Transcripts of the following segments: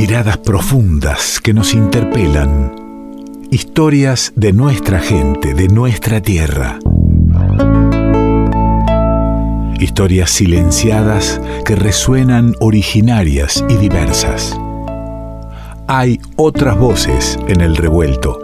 Miradas profundas que nos interpelan. Historias de nuestra gente, de nuestra tierra. Historias silenciadas que resuenan originarias y diversas. Hay otras voces en el revuelto.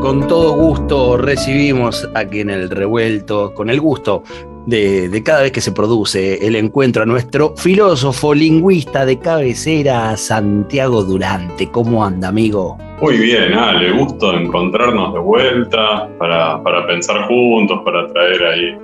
Con todo gusto recibimos aquí en el revuelto, con el gusto de, cada vez que se produce el encuentro a nuestro filósofo lingüista de cabecera, Santiago Durante. ¿Cómo anda, amigo? Muy bien, Ale, gusto encontrarnos de vuelta para, para pensar juntos, para traer ahí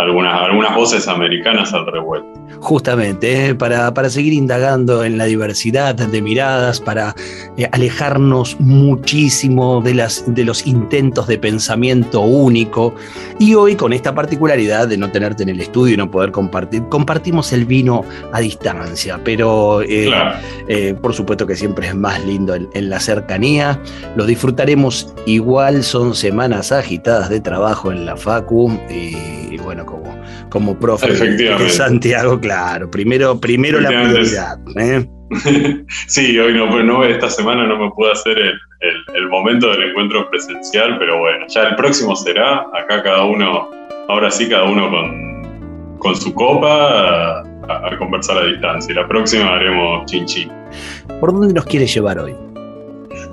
algunas, algunas voces americanas al revuelto justamente, ¿eh? para, para, seguir indagando en la diversidad de miradas, para eh, alejarnos muchísimo de, las, de los intentos de pensamiento único. Y hoy, con esta particularidad de no tenerte en el estudio y no poder compartir, compartimos el vino a distancia, pero eh, por supuesto que siempre es más lindo en, en la cercanía. Lo disfrutaremos igual, son semanas agitadas de trabajo en la Facu y, bueno, como, como profe de Santiago, Claro, primero, primero la prioridad. ¿eh? sí, hoy no, pues no, esta semana no me puedo hacer el, momento del encuentro presencial, pero bueno, ya el próximo será, acá cada uno, ahora sí cada uno con, con su copa a, conversar a distancia. Y la próxima haremos chinchi. ¿Por dónde nos quiere llevar hoy?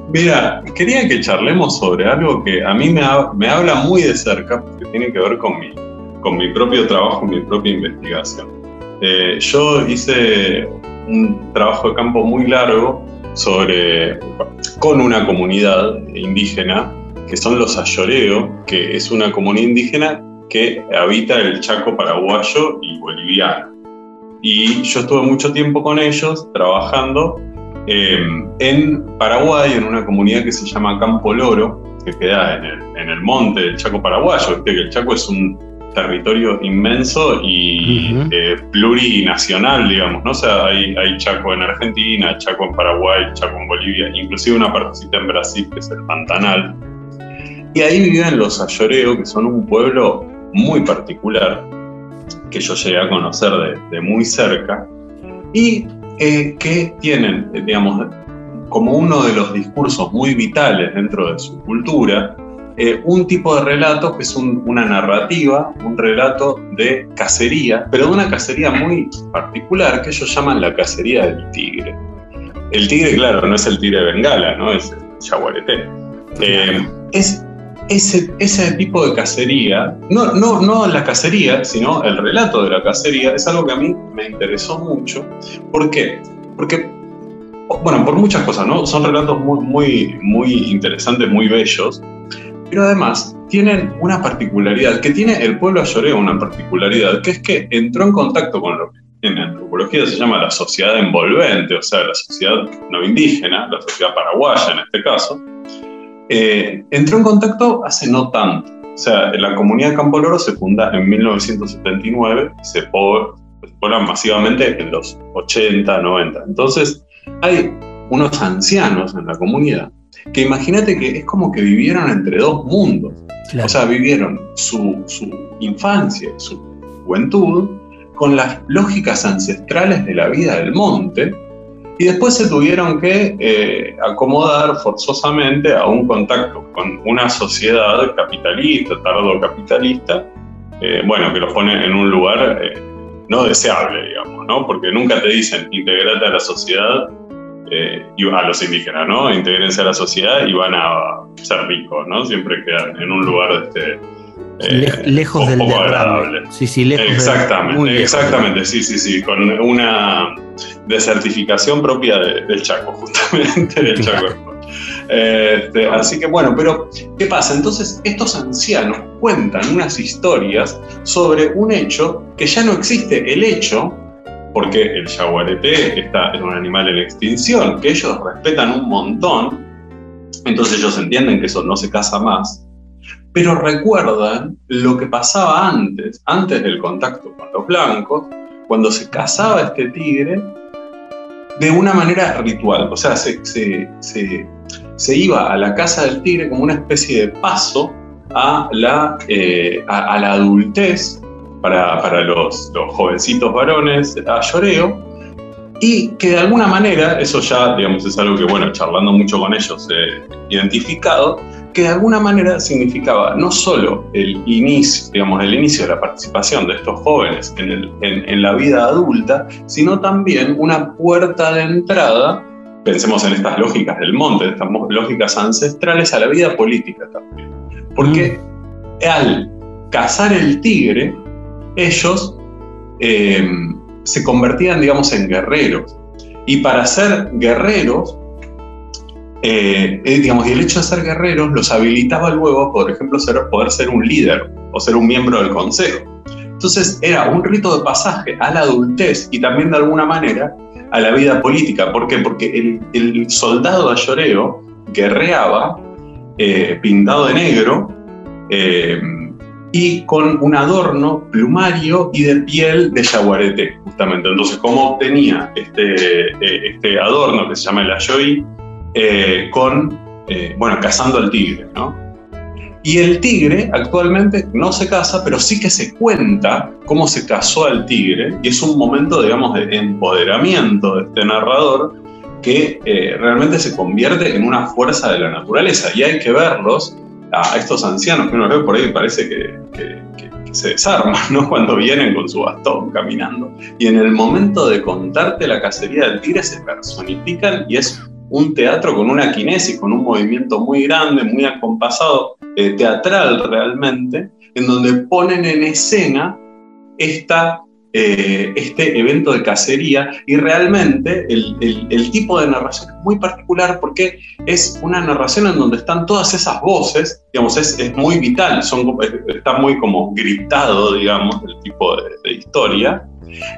Mira, quería que charlemos sobre algo que a mí me, me habla muy de cerca, porque tiene que ver con mi, con mi propio trabajo, mi propia investigación. Eh, yo hice un trabajo de campo muy largo sobre, con una comunidad indígena que son los Ayoreo, que es una comunidad indígena que habita el Chaco paraguayo y boliviano. Y yo estuve mucho tiempo con ellos trabajando em, en Paraguay, en una comunidad que se llama Campo Loro, que queda en el, en el monte del Chaco paraguayo. que el Chaco es un, territorio inmenso y eh, plurinacional, digamos, ¿no? O sea, hay, hay, Chaco en Argentina, Chaco en Paraguay, Chaco en Bolivia, inclusive una partecita en Brasil, que es el Pantanal. Y ahí viven los Ayoreo, que son un pueblo muy particular, que yo llegué a conocer de, muy cerca, y eh, que tienen, digamos, como uno de los discursos muy vitales dentro de su cultura, eh, un tipo de relato que es una narrativa, un relato de cacería, pero de una cacería muy particular que ellos llaman la cacería del tigre. El tigre, claro, no es el tigre de Bengala, ¿no? es el chaguareté. Eh, es ese, ese, tipo de cacería, no, no, no la cacería, sino el relato de la cacería, es algo que a mí me interesó mucho. ¿Por qué? Porque, bueno, por muchas cosas, ¿no? Son relatos muy, muy, muy interesantes, muy bellos, pero además tienen una particularidad, que tiene el pueblo ayoreo una particularidad, que es que entró en contacto con lo que en antropología se llama la sociedad envolvente, o sea, la sociedad no indígena, la sociedad paraguaya en este caso, eh, entró en contacto hace no tanto. O sea, la comunidad de Campo Loro se funda en 1979 y se pobla masivamente en los 80, 90. Entonces, hay unos ancianos en la comunidad que imagínate que es como que vivieron entre dos mundos. O sea, vivieron su, infancia, su juventud, con las lógicas ancestrales de la vida del monte, y después se tuvieron que eh, acomodar forzosamente a un contacto con una sociedad capitalista, tardo-capitalista, eh, bueno, que los pone en un lugar eh, no deseable, digamos, ¿no? Porque nunca te dicen integrate a la sociedad eh, a los indígenas, ¿no? Integrense a la sociedad y van a ser ricos, ¿no? Siempre quedan en un lugar este, eh, lejos del agradable. Sí, sí, lejos Exactamente, exactamente, sí, sí, sí, con una desertificación propia del Chaco, justamente del Chaco. Este, así que bueno, pero ¿qué pasa? Entonces estos ancianos cuentan unas historias sobre un hecho que ya no existe. El hecho porque el jaguarete está, es un animal en extinción, que ellos respetan un montón, entonces ellos entienden que eso no se casa más, pero recuerdan lo que pasaba antes, antes del contacto con los blancos, cuando se cazaba este tigre de una manera ritual, o sea, se, se, iba a la casa del tigre como una especie de paso a la, eh, a la adultez para, para los, los, jovencitos varones a lloreo, y que de alguna manera, eso ya digamos, es algo que, bueno, charlando mucho con ellos he identificado, que de alguna manera significaba no solo el inicio, digamos, el inicio de la participación de estos jóvenes en, el, en, en la vida adulta, sino también una puerta de entrada pensemos en estas lógicas del monte, estas lógicas ancestrales a la vida política también. Porque mm. al cazar el tigre, ellos eh, se convertían, digamos, en guerreros. Y para ser guerreros, eh, eh, digamos, y el hecho de ser guerreros los habilitaba luego, por ejemplo, ser, poder ser un líder o ser un miembro del consejo. Entonces era un rito de pasaje a la adultez y también de alguna manera a la vida política. ¿Por qué? Porque el, soldado ayoreo guerreaba eh, pintado de negro y con un adorno plumario y de piel de yaguarete, justamente. Entonces, ¿cómo obtenía este, eh, este adorno que se llama el ayoí? con, bueno, cazando al tigre, ¿no? Y el tigre actualmente no se casa, pero sí que se cuenta cómo se casó al tigre, y es un momento, digamos, de empoderamiento de este narrador que eh, realmente se convierte en una fuerza de la naturaleza. Y hay que verlos, a estos ancianos que uno ve por ahí, parece que, se desarman, ¿no? Cuando vienen con su bastón caminando. Y en el momento de contarte la cacería del tigre se personifican y es un teatro con una kinesis, con un movimiento muy grande, muy acompasado, eh, teatral realmente, en donde ponen en escena esta, eh, este evento de cacería y realmente el, el, tipo de narración es muy particular porque es una narración en donde están todas esas voces, digamos, es, es muy vital, son, está muy como gritado, digamos, el tipo de, de historia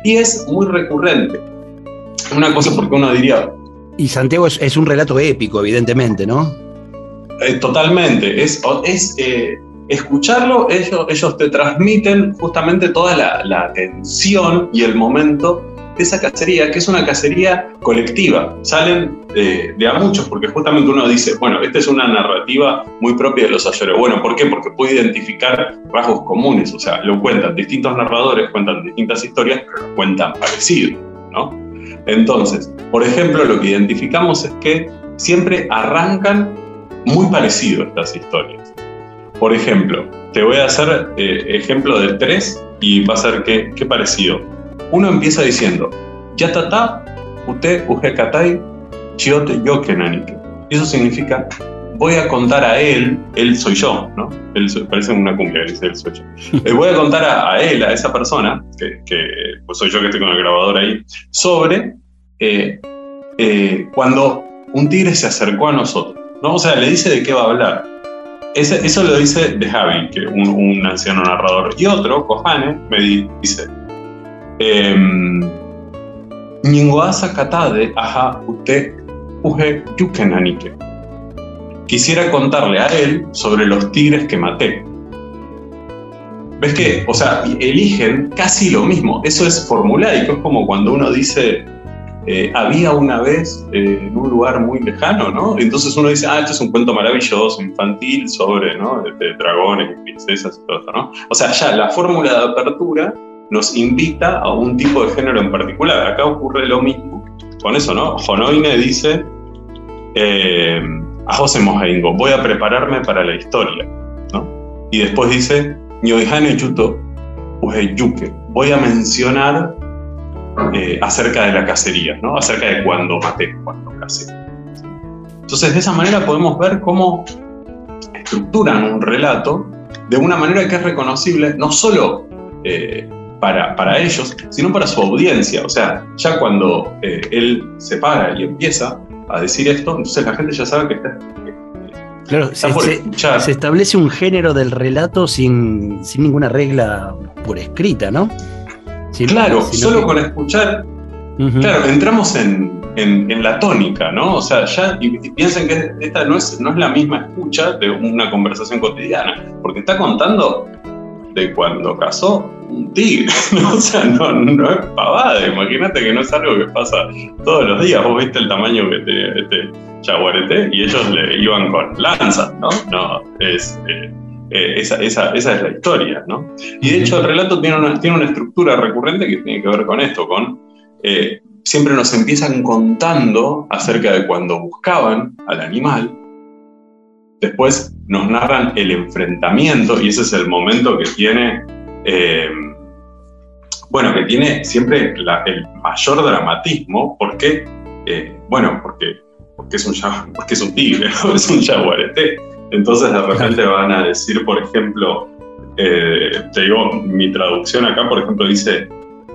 y es muy recurrente. Una cosa porque uno diría, y Santiago es, un relato épico, evidentemente, ¿no? Eh, totalmente. Es, es eh, escucharlo, ellos, ellos te transmiten justamente toda la, la tensión y el momento de esa cacería, que es una cacería colectiva. Salen de, de, a muchos, porque justamente uno dice, bueno, esta es una narrativa muy propia de los ayeres. Bueno, ¿por qué? Porque puede identificar rasgos comunes, o sea, lo cuentan distintos narradores, cuentan distintas historias, pero lo cuentan parecido, ¿no? Entonces, por ejemplo, lo que identificamos es que siempre arrancan muy parecido estas historias. Por ejemplo, te voy a hacer eh, ejemplo de tres y va a ser qué, qué parecido. Uno empieza diciendo, Yatata, usted, katay, chiote, yokenanike. Eso significa, voy a contar a él, él soy yo, ¿no? Él parece una cumbia, dice él soy yo. Le voy a contar a, él, a esa persona, que, que, pues soy yo que estoy con el grabador ahí, sobre eh, eh, cuando un tigre se acercó a nosotros. ¿no? O sea, le dice de qué va a hablar. Eso lo dice de Javi, que un, un anciano narrador. Y otro, Kohane, me dice, em. Quisiera contarle a él sobre los tigres que maté. ¿Ves que? O sea, eligen casi lo mismo. Eso es formulaico, es como cuando uno dice, eh, había una vez eh, en un lugar muy lejano, ¿no? Entonces uno dice, ah, esto es un cuento maravilloso, infantil, sobre, ¿no? De, dragones y princesas y todo esto, ¿no? O sea, ya la fórmula de apertura nos invita a un tipo de género en particular. Acá ocurre lo mismo con eso, ¿no? Jonoine dice eh, a José Mojeingo, voy a prepararme para la historia, ¿no? Y después dice, Nyoihane Yuto Yuke, voy a mencionar eh, acerca de la cacería, ¿no? acerca de cuando maté, cuando casé. Entonces, de esa manera podemos ver cómo estructuran un relato de una manera que es reconocible no solo eh, para, para, ellos, sino para su audiencia. O sea, ya cuando eh, él se para y empieza a decir esto, entonces la gente ya sabe que está, Claro, se, establece un género del relato sin, sin, ninguna regla por escrita, ¿no? Claro, solo con escuchar, claro, entramos en, en, la tónica, ¿no? O sea, ya y, piensen que esta no es, no es la misma escucha de una conversación cotidiana, porque está contando de cuando casó un tigre, ¿no? O sea, no, no es pavada, imagínate que no es algo que pasa todos los días, vos viste el tamaño que tenía este chaguarete y ellos le iban con lanzas, ¿no? No, es... Eh, eh, esa, esa, esa, es la historia, ¿no? Y de hecho el relato tiene una, tiene una estructura recurrente que tiene que ver con esto, con... Eh, siempre nos empiezan contando acerca de cuando buscaban al animal, después nos narran el enfrentamiento y ese es el momento que tiene, eh, bueno, que tiene siempre el mayor dramatismo, porque, bueno, porque, porque, es un, porque es un tigre, es un jaguarete. Entonces de repente van a decir, por ejemplo, eh, te digo, mi traducción acá, por ejemplo, dice,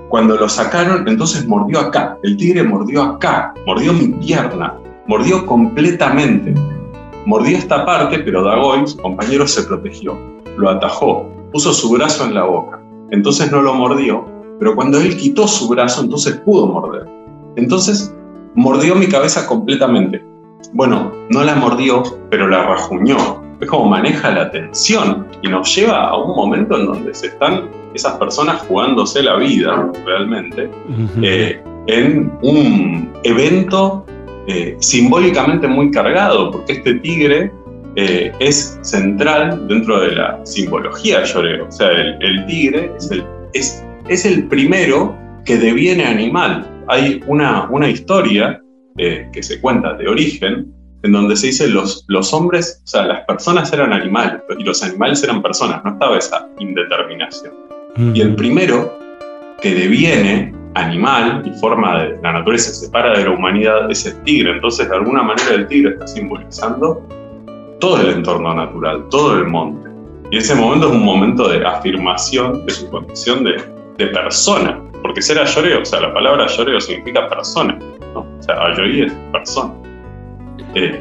cuando lo sacaron, entonces mordió acá, el tigre mordió acá, mordió mi pierna, mordió completamente. Mordió esta parte, pero Dagoy, su compañero, se protegió, lo atajó, puso su brazo en la boca. Entonces no lo mordió, pero cuando él quitó su brazo, entonces pudo morder. Entonces mordió mi cabeza completamente bueno, no la mordió, pero la rajuñó. Es como maneja la tensión y nos lleva a un momento en donde se están esas personas jugándose la vida realmente eh, en un evento eh, simbólicamente muy cargado, porque este tigre eh, es central dentro de la simbología lloreo. O sea, el, tigre es el, es, es el primero que deviene animal. Hay una, una historia eh, que se cuenta de origen, en donde se dice los, los hombres, o sea, las personas eran animales y los animales eran personas, no estaba esa indeterminación. Y el primero que deviene animal y forma de la naturaleza, se separa de la humanidad, es el tigre. Entonces, de alguna manera, el tigre está simbolizando todo el entorno natural, todo el monte. Y ese momento es un momento de afirmación de su condición de, de persona, porque ser ayoreo, o sea, la palabra ayoreo significa persona. O sea, Ayorí es persona. Eh,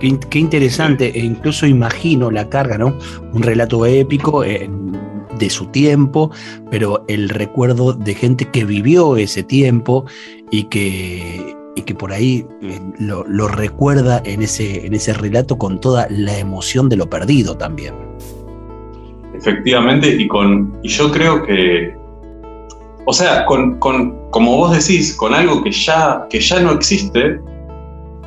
qué, interesante, e incluso imagino la carga, ¿no? Un relato épico de su tiempo, pero el recuerdo de gente que vivió ese tiempo y que, y que por ahí eh, lo, recuerda en ese, en ese relato con toda la emoción de lo perdido también. Efectivamente, y, con, y yo creo que o sea, con, como vos decís, con algo que ya, que ya no existe,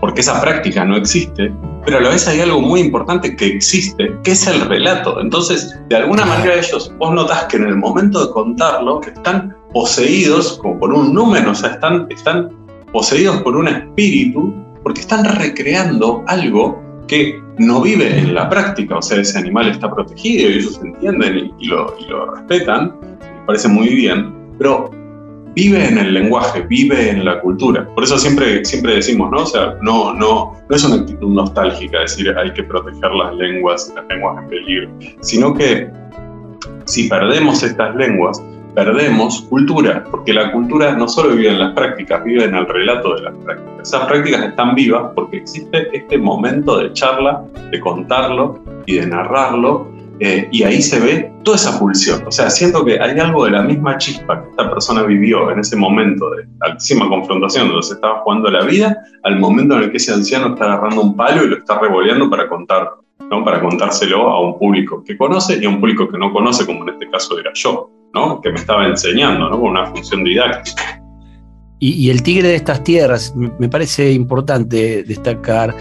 porque esa práctica no existe, pero a la vez hay algo muy importante que existe, que es el relato. Entonces, de alguna manera ellos, vos notás que en el momento de contarlo, están poseídos como por un número, o sea, están, están poseídos por un espíritu, porque están recreando algo que no vive en la práctica, o sea, ese animal está protegido y ellos entienden y, lo, y lo respetan, me parece muy bien, pero vive en el lenguaje, vive en la cultura. Por eso siempre, siempre decimos, ¿no? O sea, no, no, no es una actitud nostálgica decir hay que proteger las lenguas, las lenguas en peligro, sino que si perdemos estas lenguas, perdemos cultura, porque la cultura no solo vive en las prácticas, vive en el relato de las prácticas. Esas prácticas están vivas porque existe este momento de charla, de contarlo y de narrarlo eh, y ahí se ve toda esa pulsión. O sea, siento que hay algo de la misma chispa que esta persona vivió en ese momento de altísima confrontación donde se estaba jugando la vida, al momento en el que ese anciano está agarrando un palo y lo está revoleando para contarlo, ¿no? para contárselo a un público que conoce y a un público que no conoce, como en este caso era yo, ¿no? que me estaba enseñando ¿no? con una función didáctica. Y, el tigre de estas tierras, me parece importante destacar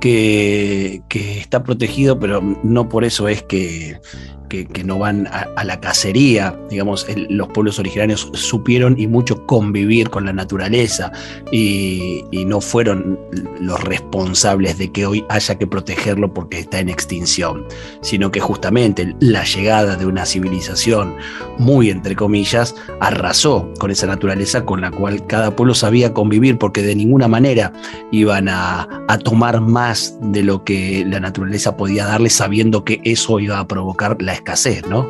que, está protegido, pero no por eso es que que, no van a, la cacería, digamos, los pueblos originarios supieron y mucho convivir con la naturaleza y, no fueron los responsables de que hoy haya que protegerlo porque está en extinción, sino que justamente la llegada de una civilización muy, entre comillas, arrasó con esa naturaleza con la cual cada pueblo sabía convivir porque de ninguna manera iban a, a tomar más de lo que la naturaleza podía darle sabiendo que eso iba a provocar la escasez, ¿no?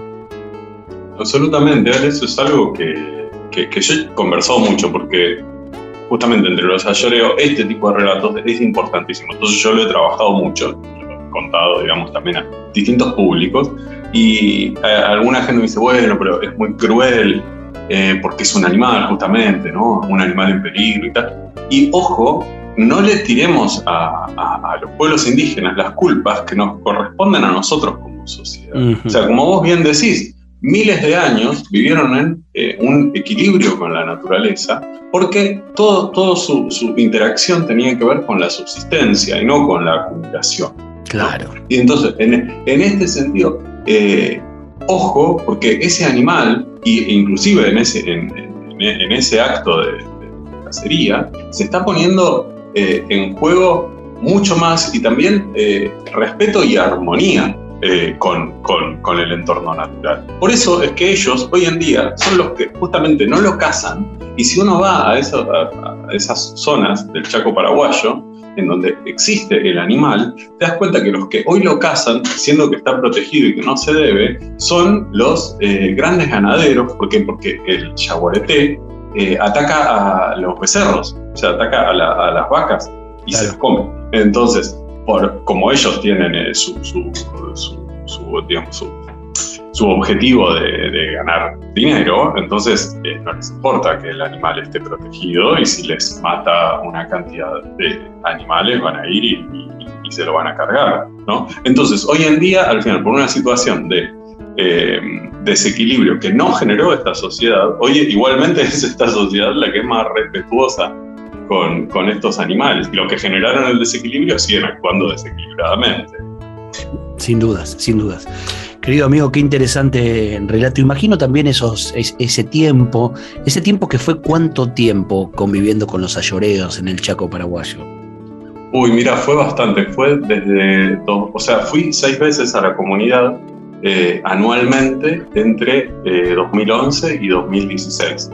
Absolutamente, eso es algo que, que, yo he conversado mucho porque justamente entre los ayoreo este tipo de relatos es importantísimo. Entonces yo lo he trabajado mucho, lo he contado, digamos, también a distintos públicos y eh, alguna gente me dice, bueno, pero es muy cruel eh, porque es un animal justamente, ¿no? Un animal en peligro y tal. Y ojo, no le tiremos a, a los pueblos indígenas las culpas que nos corresponden a nosotros como sociedad. O sea, como vos bien decís, miles de años vivieron en eh, un equilibrio con la naturaleza porque todo, todo su, interacción tenía que ver con la subsistencia y no con la acumulación. Claro. Y entonces, en, en este sentido, eh, ojo, porque ese animal, e inclusive en ese, en, ese acto de, cacería, se está poniendo eh, en juego mucho más y también eh, respeto y armonía con, con, el entorno natural. Por eso es que ellos hoy en día son los que justamente no lo cazan y si uno va a, a esas zonas del Chaco paraguayo, en donde existe el animal, te das cuenta que los que hoy lo cazan, siendo que está protegido y que no se debe, son los eh, grandes ganaderos, porque, porque el yaguareté eh, ataca a los becerros, o sea, ataca a, las vacas y se las come. Entonces, por, como ellos tienen eh, su, su, objetivo de, ganar dinero, entonces eh, no les importa que el animal esté protegido y si les mata una cantidad de animales van a ir y, se lo van a cargar, ¿no? Entonces, hoy en día, al final, por una situación de eh, desequilibrio que no generó esta sociedad, hoy igualmente es esta sociedad la que es más respetuosa con, con estos animales. Y los que generaron el desequilibrio siguen actuando desequilibradamente. Sin dudas, sin dudas. Querido amigo, qué interesante relato. Imagino también esos, ese tiempo, ese tiempo que fue cuánto tiempo conviviendo con los ayoreos en el Chaco paraguayo. Uy, mira, fue bastante, fue desde, o sea, fui seis veces a la comunidad eh, anualmente entre 2011 eh, y 2016,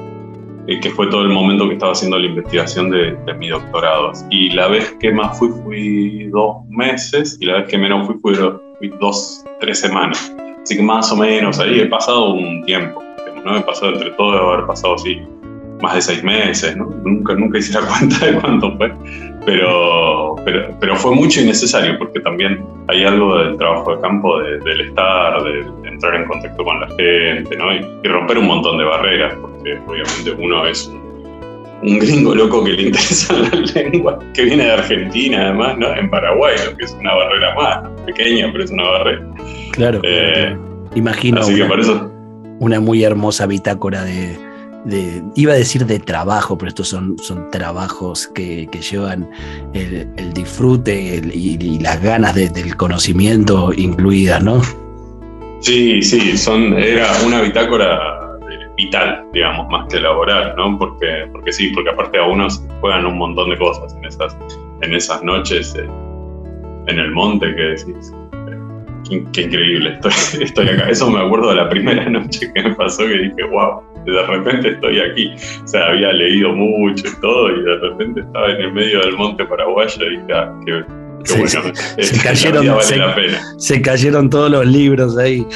eh, que fue todo el momento que estaba haciendo la investigación de, de, mi doctorado. Y la vez que más fui, fui dos meses, y la vez que menos fui, fui dos, tres semanas. Así que más o menos ahí he pasado un tiempo. ¿no? He pasado entre todo, haber pasado así más de seis meses, ¿no? Nunca, nunca hice la cuenta de cuánto fue, pero, pero, pero fue mucho y necesario porque también hay algo del trabajo de campo, del estar, de, entrar en contacto con la gente, ¿no? Y, y, romper un montón de barreras, porque obviamente uno es un un gringo loco que le interesa la lengua, que viene de Argentina además, ¿no? En Paraguay, lo que es una barrera más, pequeña, pero es una barrera. Claro. Eh, Imagino una, muy hermosa bitácora de, iba a decir de trabajo, pero estos son, son trabajos que, llevan el, disfrute y, las ganas del conocimiento incluidas, ¿no? Sí, sí, son, era una bitácora vital, digamos, más que laboral, ¿no? Porque, porque sí, porque aparte a unos juegan un montón de cosas en esas, en esas noches eh, en el monte que decís. Qué, increíble, estoy, estoy acá. Eso me acuerdo de la primera noche que me pasó que dije, wow, de repente estoy aquí. O sea, había leído mucho y todo, y de repente estaba en el medio del monte paraguayo y dije, ah, qué, se, cayeron, todos los libros ahí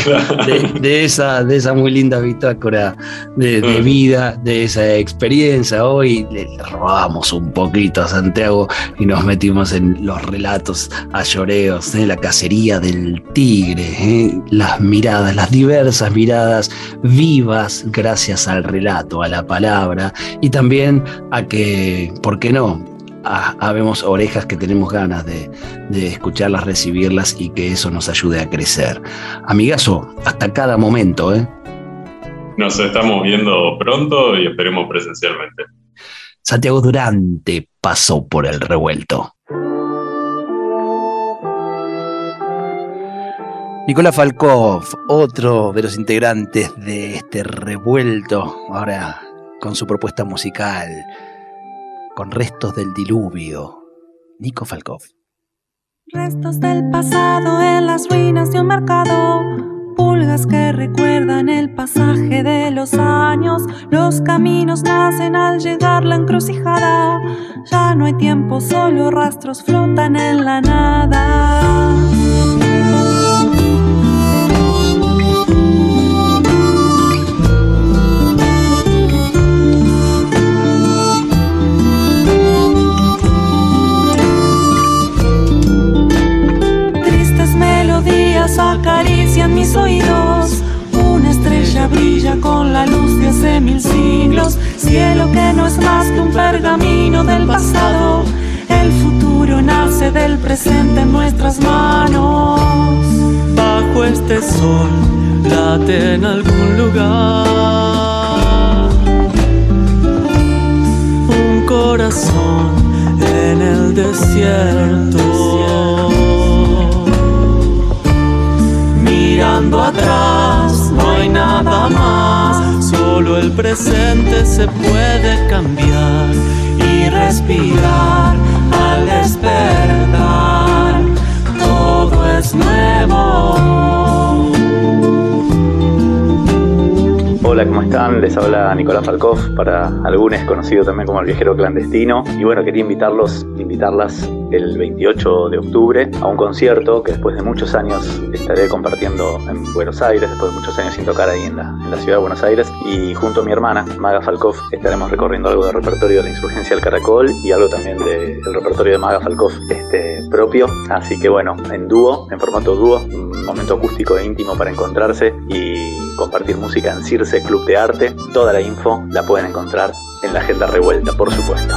de, esa, de esa muy linda bitácora de, mm. vida, de esa experiencia. Hoy le robamos un poquito a Santiago y nos metimos en los relatos a lloreos, de la cacería del tigre, ¿eh? las miradas, las diversas miradas vivas gracias al relato, a la palabra y también a que, ¿por qué no? Habemos orejas que tenemos ganas de, escucharlas, recibirlas y que eso nos ayude a crecer. Amigazo, hasta cada momento, ¿eh? Nos estamos viendo pronto y esperemos presencialmente. Santiago Durante pasó por el revuelto. Nicolás Falkov, otro de los integrantes de este revuelto, ahora con su propuesta musical con restos del diluvio. Nico Falkov. Restos del pasado en las ruinas de un mercado. Pulgas que recuerdan el pasaje de los años. Los caminos nacen al llegar la encrucijada. Ya no hay tiempo, solo rastros flotan en la nada. Mis oídos. Una estrella brilla con la luz de hace mil siglos. Cielo que no es más que un pergamino del pasado. El futuro nace del presente en nuestras manos. Bajo este sol late en algún lugar. Un corazón en el desierto. Atrás, no hay nada más, solo el presente se puede cambiar y respirar al despertar, todo es nuevo. Hola, ¿cómo están? Les habla Nicolás Falkov, para algunos conocido también como el viajero clandestino. Y bueno, quería invitarlos, invitarlas el 28 de octubre a un concierto que después de muchos años estaré compartiendo en Buenos Aires, después de muchos años sin tocar ahí en la, ciudad de Buenos Aires. Y junto a mi hermana, Maga Falkov, estaremos recorriendo algo del repertorio de la insurgencia del Caracol y algo también del repertorio de Maga Falkov este, propio. Así que bueno, en dúo, en formato dúo, un momento acústico e íntimo para encontrarse y compartir música en Circe Club de Arte. Toda la info la pueden encontrar en la agenda revuelta, por supuesto.